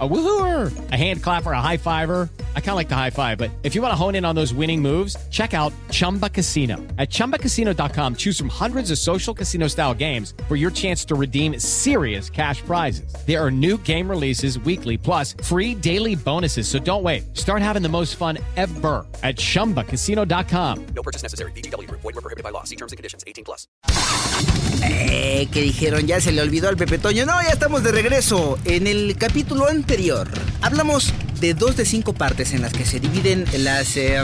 A woohooer, a hand clapper, a high fiver. I kind of like the high five, but if you want to hone in on those winning moves, check out Chumba Casino. At ChumbaCasino.com, choose from hundreds of social casino style games for your chance to redeem serious cash prizes. There are new game releases weekly, plus free daily bonuses. So don't wait. Start having the most fun ever at ChumbaCasino.com. No purchase necessary. BGW. Void were prohibited by law. See terms and conditions. 18 plus. Eh, ¿qué dijeron? Ya se le olvidó al Pepe Toño. No, ya estamos de regreso. En el capítulo anterior hablamos de dos de cinco partes en las que se dividen las, eh,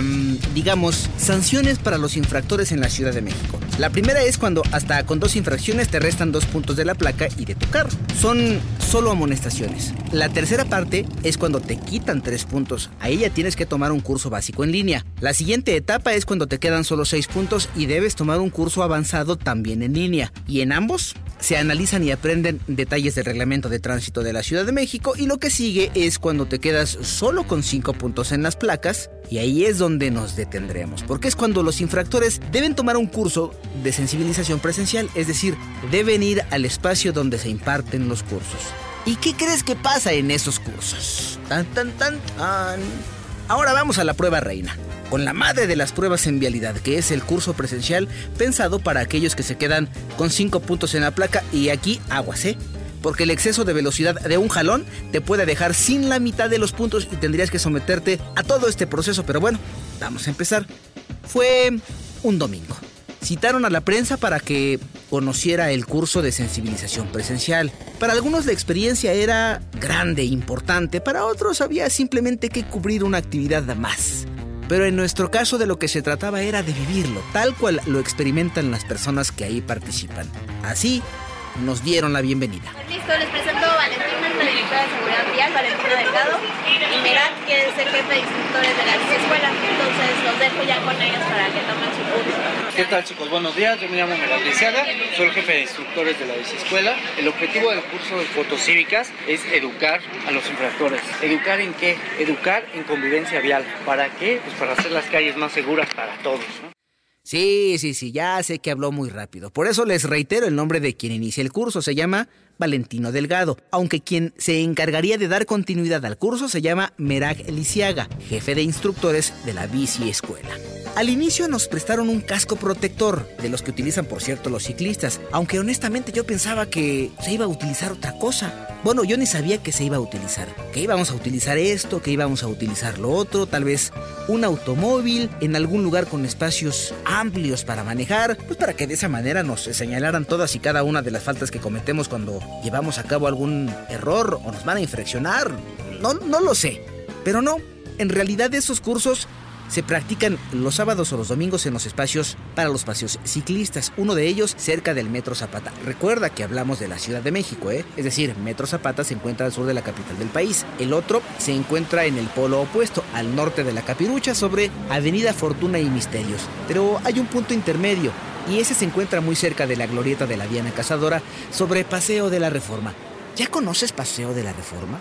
digamos, sanciones para los infractores en la Ciudad de México. La primera es cuando hasta con dos infracciones te restan dos puntos de la placa y de tu carro. Son solo amonestaciones. La tercera parte es cuando te quitan tres puntos. Ahí ya tienes que tomar un curso básico en línea. La siguiente etapa es cuando te quedan solo seis puntos y debes tomar un curso avanzado también en línea. Y en ambos se analizan y aprenden detalles del reglamento de tránsito de la Ciudad de México y lo que sigue es cuando te quedas solo con 5 puntos en las placas y ahí es donde nos detendremos, porque es cuando los infractores deben tomar un curso de sensibilización presencial, es decir, deben ir al espacio donde se imparten los cursos. ¿Y qué crees que pasa en esos cursos? Tan, tan, tan, tan. Ahora vamos a la prueba reina con la madre de las pruebas en vialidad, que es el curso presencial pensado para aquellos que se quedan con 5 puntos en la placa y aquí aguas, ¿eh? Porque el exceso de velocidad de un jalón te puede dejar sin la mitad de los puntos y tendrías que someterte a todo este proceso. Pero bueno, vamos a empezar. Fue un domingo. Citaron a la prensa para que conociera el curso de sensibilización presencial. Para algunos la experiencia era grande, importante, para otros había simplemente que cubrir una actividad más pero en nuestro caso de lo que se trataba era de vivirlo, tal cual lo experimentan las personas que ahí participan. Así nos dieron la bienvenida. Listo, les presento la directora de seguridad vial, Valentina Delgado, y Merat, que es el jefe de instructores de la escuela. Entonces los dejo ya con ellos para que tomen su curso. ¿Qué tal chicos? Buenos días, yo me llamo Merat Lisiaga, soy el jefe de instructores de la escuela. El objetivo del curso de fotocívicas es educar a los infractores. ¿Educar en qué? Educar en convivencia vial. ¿Para qué? Pues para hacer las calles más seguras para todos. ¿no? Sí, sí, sí, ya sé que habló muy rápido. Por eso les reitero el nombre de quien inicia el curso. Se llama Valentino Delgado, aunque quien se encargaría de dar continuidad al curso se llama Merak Lisiaga, jefe de instructores de la bici escuela. Al inicio nos prestaron un casco protector, de los que utilizan por cierto los ciclistas, aunque honestamente yo pensaba que se iba a utilizar otra cosa. Bueno, yo ni sabía que se iba a utilizar, que íbamos a utilizar esto, que íbamos a utilizar lo otro, tal vez un automóvil en algún lugar con espacios amplios para manejar, pues para que de esa manera nos señalaran todas y cada una de las faltas que cometemos cuando llevamos a cabo algún error o nos van a infraccionar. No, no lo sé, pero no, en realidad esos cursos se practican los sábados o los domingos en los espacios para los paseos ciclistas, uno de ellos cerca del Metro Zapata. Recuerda que hablamos de la Ciudad de México, ¿eh? es decir, Metro Zapata se encuentra al sur de la capital del país. El otro se encuentra en el polo opuesto, al norte de la Capirucha, sobre Avenida Fortuna y Misterios. Pero hay un punto intermedio, y ese se encuentra muy cerca de la glorieta de la Diana Cazadora, sobre Paseo de la Reforma. ¿Ya conoces Paseo de la Reforma?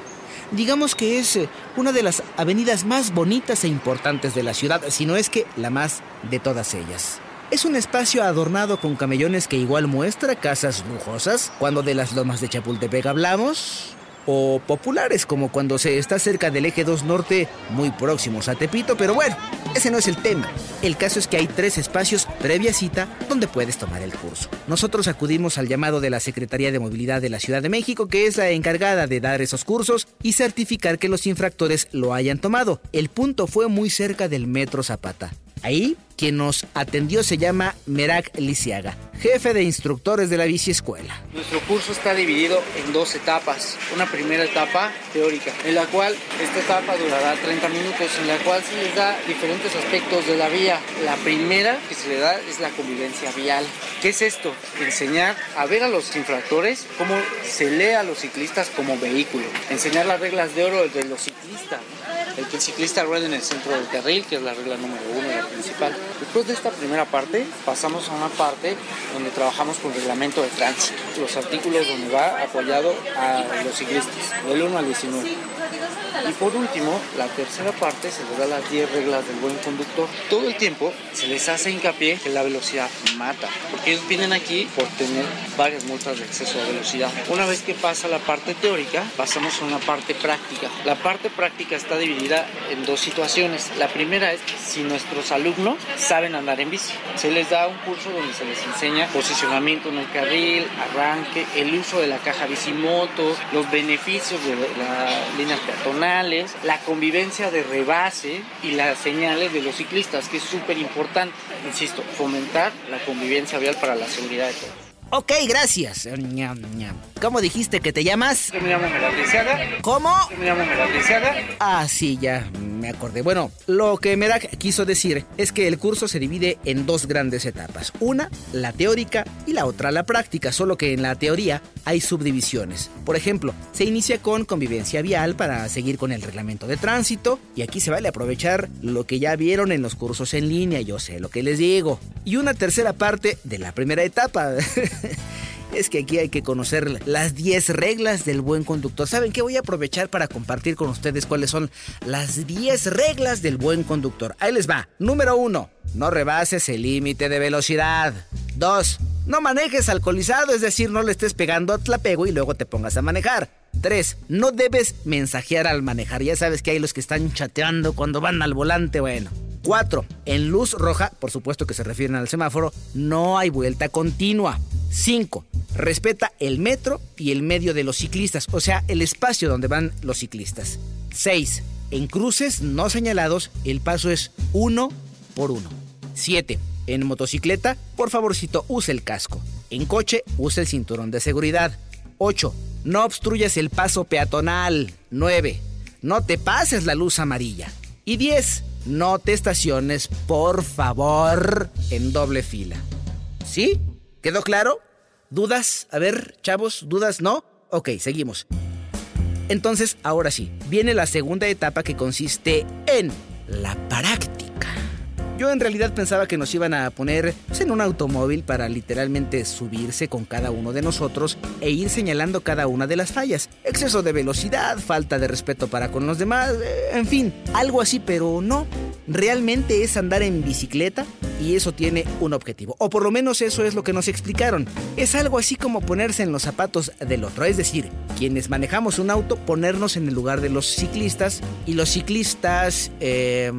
digamos que es eh, una de las avenidas más bonitas e importantes de la ciudad, si no es que la más de todas ellas. Es un espacio adornado con camellones que igual muestra casas lujosas. Cuando de las lomas de Chapultepec hablamos, o populares como cuando se está cerca del eje 2 norte muy próximos a Tepito, pero bueno, ese no es el tema. El caso es que hay tres espacios previa cita donde puedes tomar el curso. Nosotros acudimos al llamado de la Secretaría de Movilidad de la Ciudad de México, que es la encargada de dar esos cursos y certificar que los infractores lo hayan tomado. El punto fue muy cerca del Metro Zapata. Ahí, quien nos atendió se llama Merak Lisiaga, jefe de instructores de la bici escuela. Nuestro curso está dividido en dos etapas. Una primera etapa teórica, en la cual esta etapa durará 30 minutos, en la cual se les da diferentes aspectos de la vía. La primera que se le da es la convivencia vial. ¿Qué es esto? Enseñar a ver a los infractores cómo se lee a los ciclistas como vehículo. Enseñar las reglas de oro de los ciclistas el que el ciclista ruede en el centro del carril, que es la regla número uno, la principal. Después de esta primera parte, pasamos a una parte donde trabajamos con reglamento de tránsito, los artículos donde va apoyado a los ciclistas, del 1 al 19. Y por último, la tercera parte se les da las 10 reglas del buen conductor. Todo el tiempo se les hace hincapié que la velocidad mata, porque ellos vienen aquí por tener varias multas de exceso de velocidad. Una vez que pasa la parte teórica, pasamos a una parte práctica. La parte práctica está dividida en dos situaciones. La primera es si nuestros alumnos saben andar en bici. Se les da un curso donde se les enseña posicionamiento en el carril, arranque, el uso de la caja bicimoto, los beneficios de las líneas la convivencia de rebase y las señales de los ciclistas, que es súper importante. Insisto, fomentar la convivencia vial para la seguridad de todos. Ok, gracias. ¿Cómo dijiste que te llamas? Yo me llamo Merak ¿Cómo? Yo me llamo Merak Ah, sí, ya me acordé. Bueno, lo que Merak quiso decir es que el curso se divide en dos grandes etapas. Una, la teórica y la otra, la práctica, solo que en la teoría hay subdivisiones. Por ejemplo, se inicia con convivencia vial para seguir con el reglamento de tránsito y aquí se vale aprovechar lo que ya vieron en los cursos en línea, yo sé lo que les digo. Y una tercera parte de la primera etapa. es que aquí hay que conocer las 10 reglas del buen conductor. ¿Saben qué? Voy a aprovechar para compartir con ustedes cuáles son las 10 reglas del buen conductor. Ahí les va. Número 1. No rebases el límite de velocidad. 2. No manejes alcoholizado, es decir, no le estés pegando a tlapego y luego te pongas a manejar. 3. No debes mensajear al manejar. Ya sabes que hay los que están chateando cuando van al volante, bueno. 4. En luz roja, por supuesto que se refieren al semáforo, no hay vuelta continua. 5. Respeta el metro y el medio de los ciclistas, o sea, el espacio donde van los ciclistas. 6. En cruces no señalados, el paso es uno por uno. 7. En motocicleta, por favorcito, use el casco. En coche, use el cinturón de seguridad. 8. No obstruyas el paso peatonal. 9. No te pases la luz amarilla. Y 10. No te estaciones, por favor, en doble fila. ¿Sí? ¿Quedó claro? ¿Dudas? A ver, chavos, ¿dudas? ¿No? Ok, seguimos. Entonces, ahora sí, viene la segunda etapa que consiste en la práctica. Yo en realidad pensaba que nos iban a poner pues, en un automóvil para literalmente subirse con cada uno de nosotros e ir señalando cada una de las fallas. Exceso de velocidad, falta de respeto para con los demás, eh, en fin, algo así, pero no. Realmente es andar en bicicleta y eso tiene un objetivo. O por lo menos eso es lo que nos explicaron. Es algo así como ponerse en los zapatos del otro. Es decir, quienes manejamos un auto, ponernos en el lugar de los ciclistas y los ciclistas... Eh,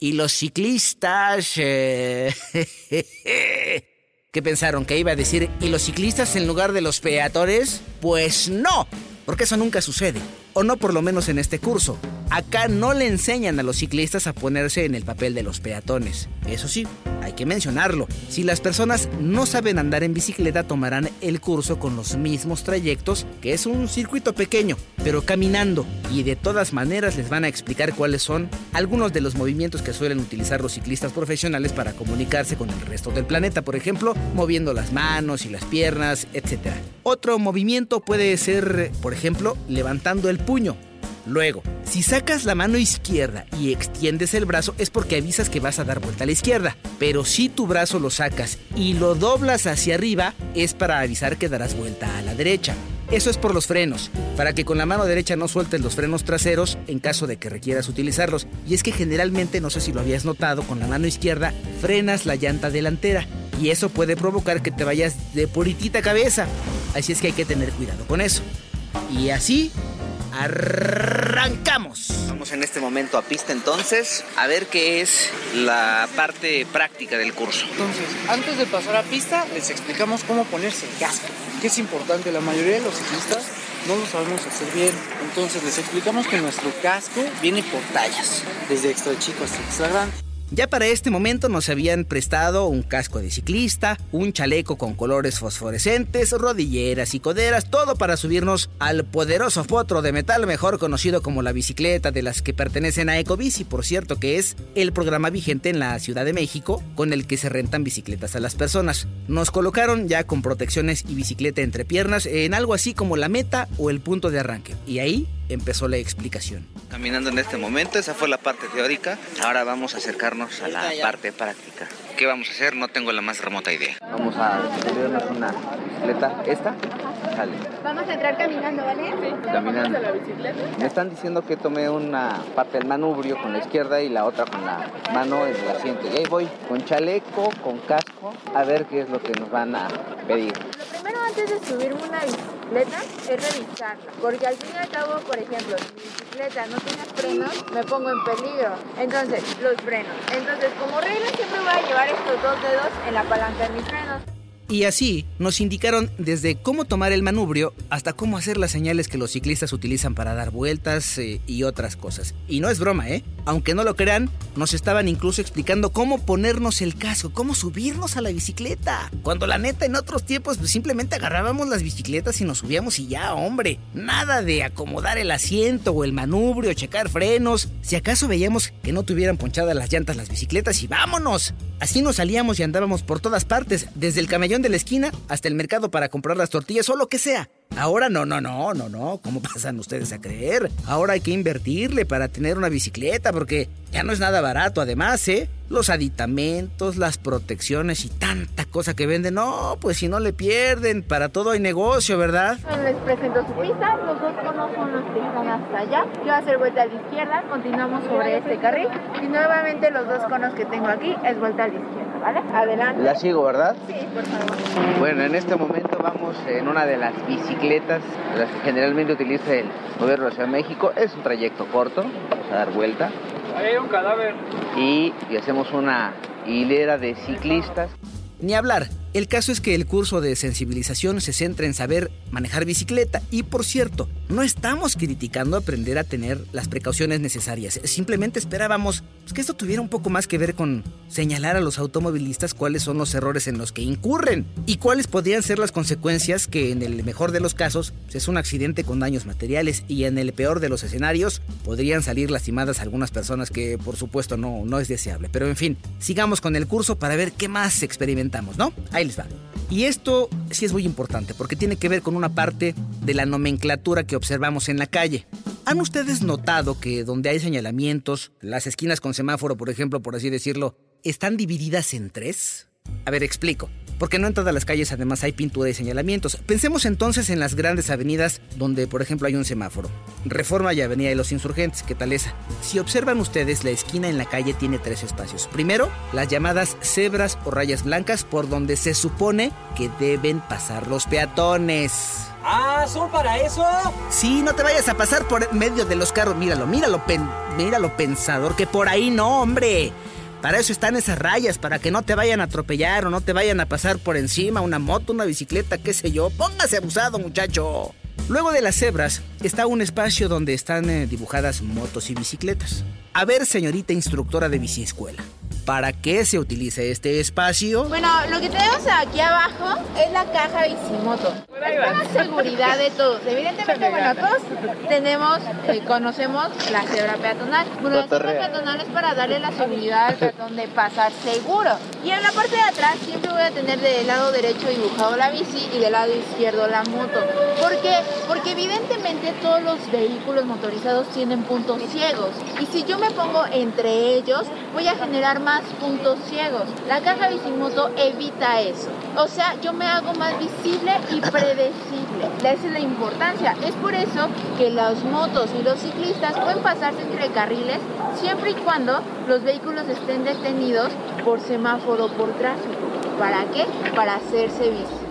y los ciclistas... Eh, ¿Qué pensaron? ¿Que iba a decir y los ciclistas en lugar de los peatones? Pues no, porque eso nunca sucede o no por lo menos en este curso. Acá no le enseñan a los ciclistas a ponerse en el papel de los peatones. Eso sí, hay que mencionarlo. Si las personas no saben andar en bicicleta, tomarán el curso con los mismos trayectos, que es un circuito pequeño, pero caminando. Y de todas maneras les van a explicar cuáles son algunos de los movimientos que suelen utilizar los ciclistas profesionales para comunicarse con el resto del planeta. Por ejemplo, moviendo las manos y las piernas, etc. Otro movimiento puede ser, por ejemplo, levantando el puño. Luego, si sacas la mano izquierda y extiendes el brazo es porque avisas que vas a dar vuelta a la izquierda. Pero si tu brazo lo sacas y lo doblas hacia arriba es para avisar que darás vuelta a la derecha. Eso es por los frenos, para que con la mano derecha no sueltes los frenos traseros en caso de que requieras utilizarlos. Y es que generalmente, no sé si lo habías notado, con la mano izquierda frenas la llanta delantera. Y eso puede provocar que te vayas de puritita cabeza. Así es que hay que tener cuidado con eso. Y así arrancamos. Vamos en este momento a pista entonces a ver qué es la parte práctica del curso. Entonces, antes de pasar a pista, les explicamos cómo ponerse el casco, que es importante. La mayoría de los ciclistas no lo sabemos hacer bien. Entonces, les explicamos que nuestro casco viene por tallas, desde extra chico hasta extra grande. Ya para este momento nos habían prestado un casco de ciclista, un chaleco con colores fosforescentes, rodilleras y coderas, todo para subirnos al poderoso potro de metal mejor conocido como la bicicleta de las que pertenecen a Ecobici, por cierto que es el programa vigente en la Ciudad de México con el que se rentan bicicletas a las personas. Nos colocaron ya con protecciones y bicicleta entre piernas en algo así como la meta o el punto de arranque. Y ahí empezó la explicación. Caminando en este momento, esa fue la parte teórica. Ahora vamos a acercarnos a la parte práctica. ¿Qué vamos a hacer? No tengo la más remota idea. Vamos a subirnos una bicicleta. ¿Esta? Sale. Vamos a entrar caminando, ¿vale? Caminando. Me están diciendo que tomé una parte del manubrio con la izquierda y la otra con la mano en el asiento. Y ahí voy, con chaleco, con casco, a ver qué es lo que nos van a pedir. Lo primero antes de subirme una bicicleta es revisarla, porque al fin y al cabo, por ejemplo, si mi bicicleta no tiene frenos, me pongo en peligro. Entonces, los frenos. Entonces, como regla siempre voy a llevar estos dos dedos en la palanca de mis frenos. Y así nos indicaron desde cómo tomar el manubrio hasta cómo hacer las señales que los ciclistas utilizan para dar vueltas eh, y otras cosas. Y no es broma, ¿eh? Aunque no lo crean, nos estaban incluso explicando cómo ponernos el casco, cómo subirnos a la bicicleta. Cuando la neta en otros tiempos pues, simplemente agarrábamos las bicicletas y nos subíamos y ya, hombre. Nada de acomodar el asiento o el manubrio, checar frenos. Si acaso veíamos que no tuvieran ponchadas las llantas las bicicletas y vámonos. Así nos salíamos y andábamos por todas partes, desde el camellón de la esquina hasta el mercado para comprar las tortillas o lo que sea. Ahora no, no, no, no, no. ¿Cómo pasan ustedes a creer? Ahora hay que invertirle para tener una bicicleta porque ya no es nada barato además, ¿eh? Los aditamentos, las protecciones y tanta cosa que venden. No, pues si no le pierden, para todo hay negocio, ¿verdad? Les presento su pista, los dos conos son los que están hasta allá. Yo voy a hacer vuelta a la izquierda, continuamos sobre este carril y nuevamente los dos conos que tengo aquí es vuelta a la izquierda, ¿vale? Adelante. La sigo, ¿verdad? Sí, por favor. Bueno, en este momento vamos en una de las bicicletas, las que generalmente utiliza el gobierno de la Ciudad de México. Es un trayecto corto, vamos a dar vuelta. Ahí hay un cadáver. Y, y hacemos una hilera de ciclistas. Ni hablar. El caso es que el curso de sensibilización se centra en saber manejar bicicleta y por cierto, no estamos criticando aprender a tener las precauciones necesarias, simplemente esperábamos pues, que esto tuviera un poco más que ver con señalar a los automovilistas cuáles son los errores en los que incurren y cuáles podrían ser las consecuencias que en el mejor de los casos es un accidente con daños materiales y en el peor de los escenarios podrían salir lastimadas algunas personas que por supuesto no, no es deseable. Pero en fin, sigamos con el curso para ver qué más experimentamos, ¿no? Ahí les va. Y esto sí es muy importante porque tiene que ver con una parte de la nomenclatura que observamos en la calle. ¿Han ustedes notado que donde hay señalamientos, las esquinas con semáforo, por ejemplo, por así decirlo, están divididas en tres? A ver, explico. Porque no en todas las calles además hay pintura y señalamientos. Pensemos entonces en las grandes avenidas donde, por ejemplo, hay un semáforo. Reforma y Avenida de los Insurgentes, ¿qué tal esa? Si observan ustedes, la esquina en la calle tiene tres espacios. Primero, las llamadas cebras o rayas blancas por donde se supone que deben pasar los peatones. Ah, ¿son para eso? Sí, no te vayas a pasar por medio de los carros. Míralo, míralo, pen, míralo pensador, que por ahí no, hombre. Para eso están esas rayas, para que no te vayan a atropellar o no te vayan a pasar por encima una moto, una bicicleta, qué sé yo. Póngase abusado, muchacho. Luego de las cebras está un espacio donde están eh, dibujadas motos y bicicletas. A ver, señorita instructora de biciescuela, ¿para qué se utiliza este espacio? Bueno, lo que tenemos aquí abajo es la caja Bicimoto. Es para seguridad de todos. Evidentemente, bueno, todos tenemos, eh, conocemos la cebra peatonal. Bueno, la cebra peatonal es para darle la seguridad al peatón de pasar seguro. Y en la parte de atrás siempre voy a tener del lado derecho dibujado la bici y del lado izquierdo la moto. ¿Por qué? Porque evidentemente todos los vehículos motorizados tienen puntos ciegos. Y si yo me pongo entre ellos, voy a generar más puntos ciegos. La caja Bicimoto evita eso. O sea, yo me hago más visible y predecible. Esa es la importancia. Es por eso que las motos y los ciclistas pueden pasarse entre carriles siempre y cuando los vehículos estén detenidos por semáforo, por tráfico. ¿Para qué? Para hacerse visible.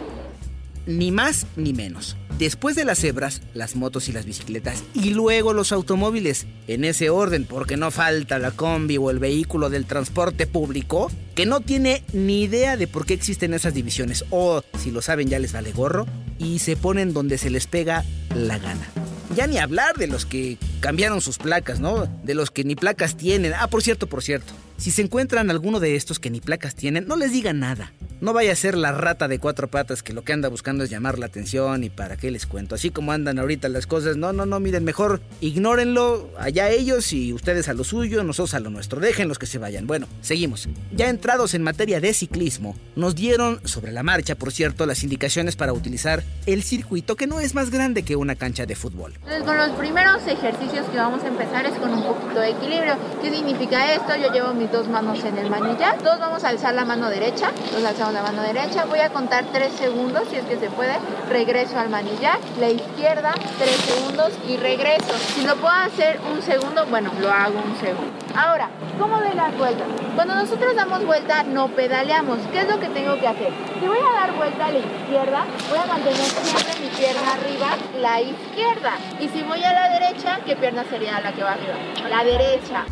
Ni más ni menos. Después de las cebras, las motos y las bicicletas y luego los automóviles. En ese orden, porque no falta la combi o el vehículo del transporte público que no tiene ni idea de por qué existen esas divisiones o si lo saben ya les vale gorro y se ponen donde se les pega la gana. Ya ni hablar de los que cambiaron sus placas, ¿no? De los que ni placas tienen. Ah, por cierto, por cierto. Si se encuentran alguno de estos que ni placas tienen, no les digan nada. No vaya a ser la rata de cuatro patas que lo que anda buscando es llamar la atención y para qué les cuento. Así como andan ahorita las cosas, no, no, no, miren, mejor ignórenlo, allá ellos y ustedes a lo suyo, nosotros a lo nuestro. Déjenlos que se vayan. Bueno, seguimos. Ya entrados en materia de ciclismo, nos dieron sobre la marcha, por cierto, las indicaciones para utilizar el circuito que no es más grande que una cancha de fútbol. Entonces, con los primeros ejercicios que vamos a empezar es con un poquito de equilibrio. ¿Qué significa esto? Yo llevo mis dos manos en el manillar. Todos vamos a alzar la mano derecha. Todos alzamos la mano derecha. Voy a contar tres segundos, si es que se puede. Regreso al manillar. La izquierda, tres segundos y regreso. Si lo puedo hacer un segundo, bueno, lo hago un segundo. Ahora, ¿cómo de las vueltas? Cuando nosotros damos vuelta, no pedaleamos. ¿Qué es lo que tengo que hacer? Si voy a dar vuelta a la izquierda, voy a mantener siempre mi pierna arriba, la izquierda. Y si voy a la derecha, ¿qué pierna sería la que va arriba? La derecha.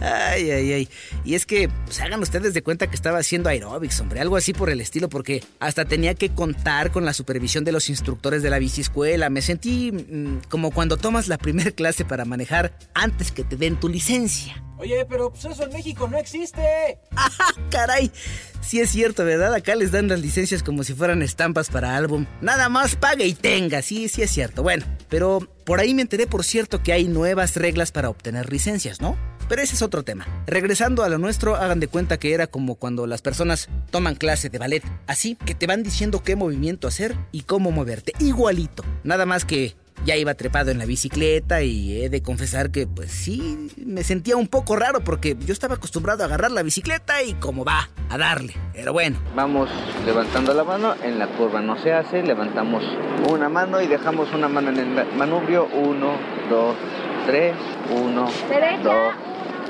Ay, ay, ay. Y es que, pues hagan ustedes de cuenta que estaba haciendo aeróbics, hombre, algo así por el estilo, porque hasta tenía que contar con la supervisión de los instructores de la biciescuela. Me sentí mmm, como cuando tomas la primera clase para manejar antes que te den tu licencia. Oye, pero pues eso en México no existe. ¡Ah, caray! Sí es cierto, ¿verdad? Acá les dan las licencias como si fueran estampas para álbum. Nada más pague y tenga, sí, sí es cierto. Bueno, pero por ahí me enteré, por cierto, que hay nuevas reglas para obtener licencias, ¿no? Pero ese es otro tema. Regresando a lo nuestro, hagan de cuenta que era como cuando las personas toman clase de ballet. Así que te van diciendo qué movimiento hacer y cómo moverte. Igualito. Nada más que ya iba trepado en la bicicleta y he de confesar que pues sí, me sentía un poco raro porque yo estaba acostumbrado a agarrar la bicicleta y como va, a darle. Pero bueno. Vamos levantando la mano, en la curva no se hace, levantamos una mano y dejamos una mano en el manubrio. Uno, dos, tres, uno, Derecha. dos,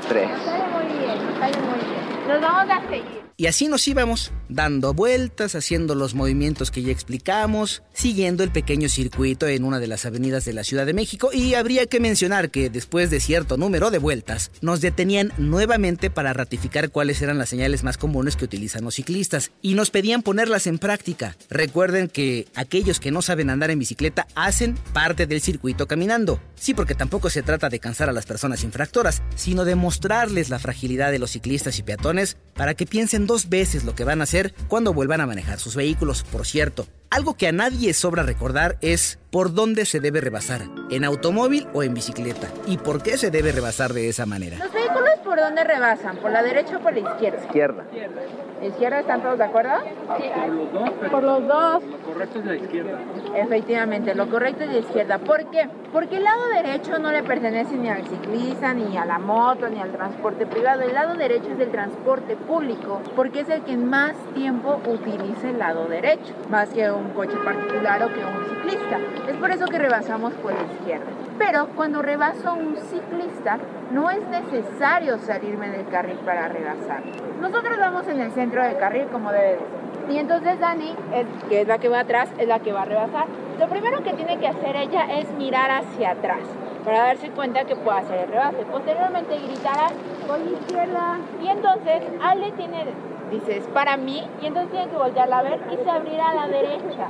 tres. Sale muy bien, sale muy bien. Nos vamos a seguir. Y así nos íbamos, dando vueltas, haciendo los movimientos que ya explicamos, siguiendo el pequeño circuito en una de las avenidas de la Ciudad de México y habría que mencionar que después de cierto número de vueltas, nos detenían nuevamente para ratificar cuáles eran las señales más comunes que utilizan los ciclistas y nos pedían ponerlas en práctica. Recuerden que aquellos que no saben andar en bicicleta hacen parte del circuito caminando. Sí, porque tampoco se trata de cansar a las personas infractoras, sino de mostrarles la fragilidad de los ciclistas y peatones para que piensen dos veces lo que van a hacer cuando vuelvan a manejar sus vehículos. Por cierto, algo que a nadie sobra recordar es por dónde se debe rebasar, en automóvil o en bicicleta, y por qué se debe rebasar de esa manera. ¿Los vehículos por dónde rebasan? ¿Por la derecha o por la izquierda? Izquierda. ¿Izquierda están todos de acuerdo? Sí. Por los dos, Por los dos. lo correcto es la izquierda. Efectivamente, lo correcto es la izquierda. ¿Por qué? Porque el lado derecho no le pertenece ni al ciclista, ni a la moto, ni al transporte privado. El lado derecho es del transporte público, porque es el que más tiempo utiliza el lado derecho, más que un coche particular o que un ciclista. Es por eso que rebasamos por la izquierda. Pero cuando rebaso un ciclista, no es necesario salirme del carril para rebasar. Nosotros vamos en el centro del carril como debe de ser. Y entonces Dani, que es la que va atrás, es la que va a rebasar. Lo primero que tiene que hacer ella es mirar hacia atrás para darse cuenta que puede hacer el rebase. Posteriormente gritará, voy izquierda. Y entonces Ale tiene, dice, es para mí, y entonces tiene que voltearla a ver y se abrirá a la derecha.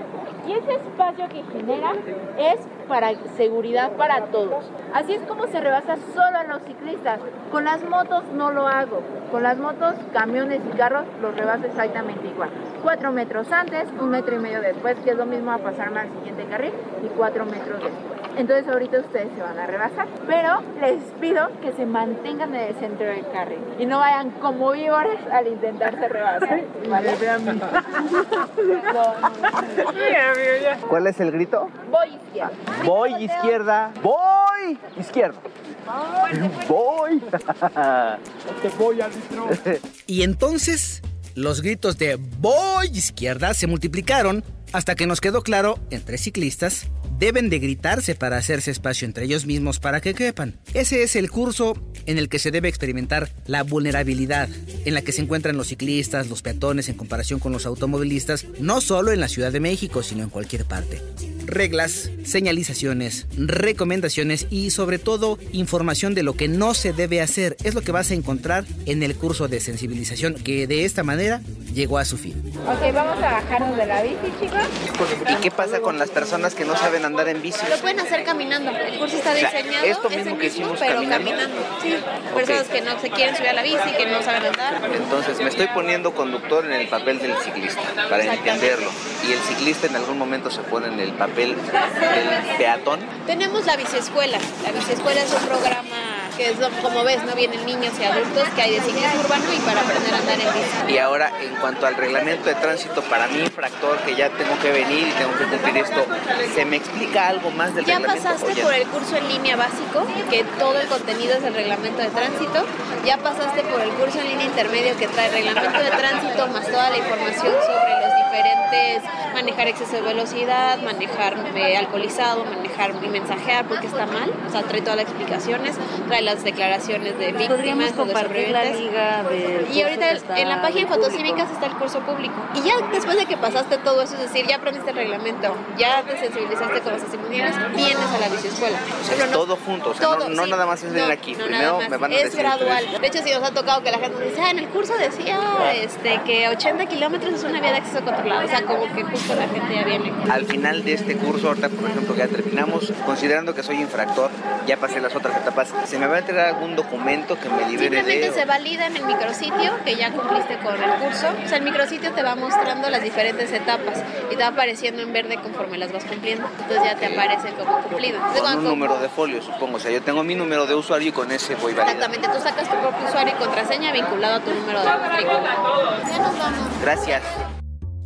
Y ese espacio que genera es para seguridad para todos. Así es como se rebasa solo a los ciclistas. Con las motos no lo hago. Con las motos, camiones y carros los rebaso exactamente igual. Cuatro metros antes, un metro y medio después, que es lo mismo a pasarme al siguiente carril, y cuatro metros después. Entonces ahorita ustedes se van a rebasar. Pero les pido que se mantengan en el centro del carril y no vayan como víboras al intentarse rebasar. ¿Vale? ¿Cuál es el grito? Voy izquierda. Voy izquierda. Voy izquierda. Voy. Te voy al litro. Y entonces, los gritos de voy izquierda se multiplicaron hasta que nos quedó claro, entre ciclistas, deben de gritarse para hacerse espacio entre ellos mismos para que quepan. Ese es el curso en el que se debe experimentar la vulnerabilidad en la que se encuentran los ciclistas, los peatones en comparación con los automovilistas, no solo en la Ciudad de México, sino en cualquier parte. Reglas, señalizaciones, recomendaciones y sobre todo información de lo que no se debe hacer. Es lo que vas a encontrar en el curso de sensibilización que de esta manera llegó a su fin. Ok, vamos a bajarnos de la bici, chicos. ¿Y qué pasa con las personas que no saben andar en bici? Lo pueden hacer caminando. El curso está O sea, diseñado. esto es el mismo que hicimos pero caminando. caminando. Sí. Personas que no se quieren subir a la bici, que no saben andar. Entonces me estoy poniendo conductor en el papel del ciclista, para entenderlo. Y el ciclista en algún momento se pone en el papel del peatón. Tenemos la biciescuela. La biciescuela es un programa que es como ves, no vienen niños y adultos que hay de ciclismo urbano y para aprender a andar en bici. Y ahora, en cuanto al reglamento de tránsito, para mí, infractor, que ya tengo que venir y tengo que cumplir esto, ¿se me explica algo más del Ya reglamento? pasaste ya por no? el curso en línea básico, que todo el contenido es el reglamento de tránsito. Ya pasaste por el curso en línea intermedio que trae reglamento de tránsito más toda la información sobre los diferentes, manejar exceso de velocidad, manejar eh, alcoholizado, manejar y mensajear porque está mal. O sea, trae todas las explicaciones, trae las declaraciones de víctimas, Podríamos de compartir la sobrevivientes. Y ahorita en la página de fotocívicas está el curso público. Y ya después de que pasaste todo eso, es decir, ya aprendiste el reglamento, ya te sensibilizaste con las testimoniales, vienes a la biciescuela. O sea, es todo junto, o sea, no, no sí. nada más es venir No, aquí. no, Primero me van a Es decir gradual. De hecho, si nos ha tocado que la gente nos dice, ah, en el curso decía este, que 80 kilómetros es una vía de acceso controlado. O sea, como que justo la gente ya viene. Al final de este curso, ahorita por ejemplo que ya terminamos, considerando que soy infractor, ya pasé las otras etapas, ¿se me va a entregar algún documento que me libere Simplemente de...? se valida en el micrositio que ya cumpliste con el curso. O sea, el micrositio te va mostrando las diferentes etapas y te va apareciendo en verde conforme las vas cumpliendo. Entonces ya te aparece como cumplido. Entonces, Con un número de folio, supongo. O sea, yo tengo mi número de usuario y con ese voy validando. Exactamente, tú sacas tu propio usuario y contraseña vinculado a tu número de matrícula. Ya nos vamos. Gracias.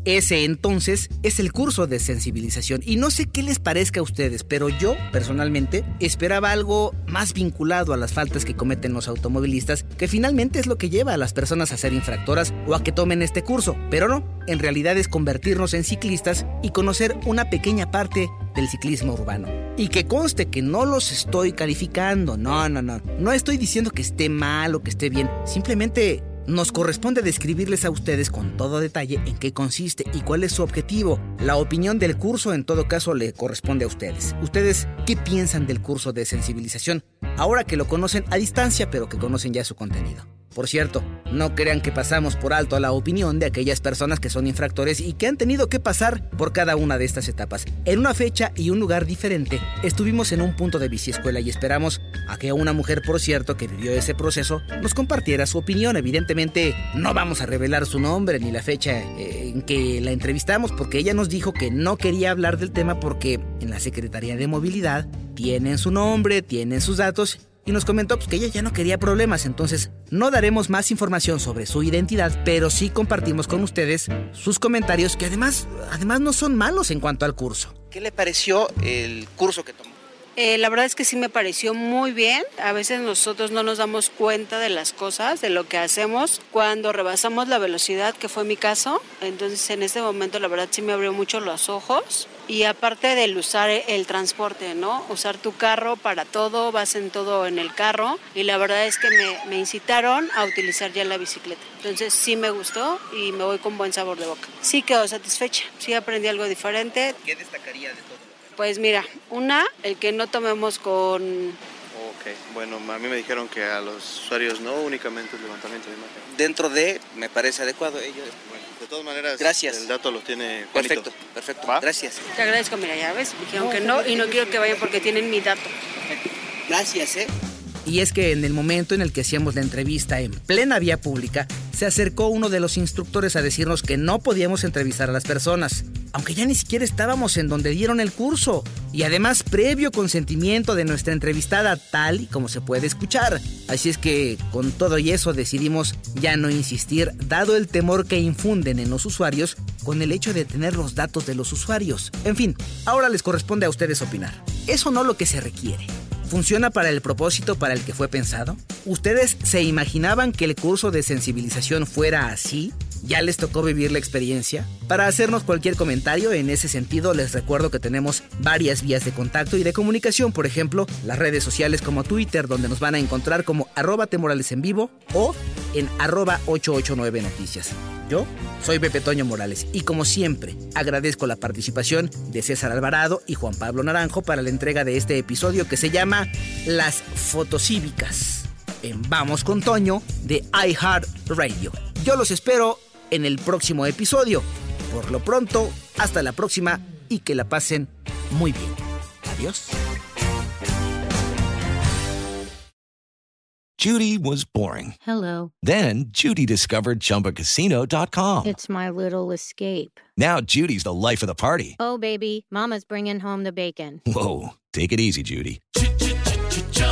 Ese entonces es el curso de sensibilización. Y no sé qué les parezca a ustedes, pero yo personalmente esperaba algo más vinculado a las faltas que cometen los automovilistas, que finalmente es lo que lleva a las personas a ser infractoras o a que tomen este curso, pero no, en realidad es convertirnos en ciclistas y conocer una pequeña parte del ciclismo urbano. Y que conste que no los estoy calificando, no, no, no, no estoy diciendo que esté mal o que esté bien, simplemente nos corresponde describirles a ustedes con todo detalle en qué consiste y cuál es su objetivo. La opinión del curso en todo caso le corresponde a ustedes. ¿Ustedes qué piensan del curso de sensibilización? Ahora que lo conocen a distancia pero que conocen ya su contenido. Por cierto, no crean que pasamos por alto a la opinión de aquellas personas que son infractores y que han tenido que pasar por cada una de estas etapas. En una fecha y un lugar diferente, estuvimos en un punto de biciescuela y esperamos a que una mujer, por cierto, que vivió ese proceso, nos compartiera su opinión. Evidentemente, no vamos a revelar su nombre ni la fecha eh, en que la entrevistamos porque ella nos dijo que no quería hablar del tema porque en la Secretaría de Movilidad tienen su nombre, tienen sus datos y nos comentó pues, que ella ya no quería problemas, entonces no daremos más información sobre su identidad, pero sí compartimos con ustedes sus comentarios que además, además no son malos en cuanto al curso. ¿Qué le pareció el curso que tomó? Eh, la verdad es que sí me pareció muy bien. A veces nosotros no nos damos cuenta de las cosas, de lo que hacemos cuando rebasamos la velocidad, que fue mi caso. Entonces en este momento la verdad sí me abrió mucho los ojos. Y aparte del usar el transporte, ¿no? Usar tu carro para todo, vas en todo en el carro. Y la verdad es que me, me incitaron a utilizar ya la bicicleta. Entonces sí me gustó y me voy con buen sabor de boca. Sí quedo satisfecha, sí aprendí algo diferente. ¿Qué destacaría de todo? Pues mira, una, el que no tomemos con... Ok, bueno, a mí me dijeron que a los usuarios no, únicamente el levantamiento de imagen. Dentro de, me parece adecuado. Ello. De todas maneras, Gracias. el dato lo tiene Juanito. Perfecto, perfecto. ¿Va? Gracias. Te agradezco, mira, ya ves, me dijeron que no y no quiero que vayan porque tienen mi dato. Gracias, ¿eh? Y es que en el momento en el que hacíamos la entrevista en plena vía pública, se acercó uno de los instructores a decirnos que no podíamos entrevistar a las personas, aunque ya ni siquiera estábamos en donde dieron el curso, y además previo consentimiento de nuestra entrevistada tal y como se puede escuchar. Así es que con todo y eso decidimos ya no insistir, dado el temor que infunden en los usuarios con el hecho de tener los datos de los usuarios. En fin, ahora les corresponde a ustedes opinar. Eso no lo que se requiere. ¿Funciona para el propósito para el que fue pensado? ¿Ustedes se imaginaban que el curso de sensibilización fuera así? ¿Ya les tocó vivir la experiencia? Para hacernos cualquier comentario en ese sentido, les recuerdo que tenemos varias vías de contacto y de comunicación, por ejemplo, las redes sociales como Twitter, donde nos van a encontrar como arroba temorales en vivo o en arroba 889 noticias. Yo soy Pepe Toño Morales y como siempre agradezco la participación de César Alvarado y Juan Pablo Naranjo para la entrega de este episodio que se llama Las Fotocívicas en Vamos con Toño de iHeart Radio. Yo los espero en el próximo episodio. Por lo pronto, hasta la próxima y que la pasen muy bien. Adiós. Judy was boring. Hello. Then Judy discovered ChumbaCasino.com. It's my little escape. Now Judy's the life of the party. Oh, baby, Mama's bringing home the bacon. Whoa, take it easy, Judy.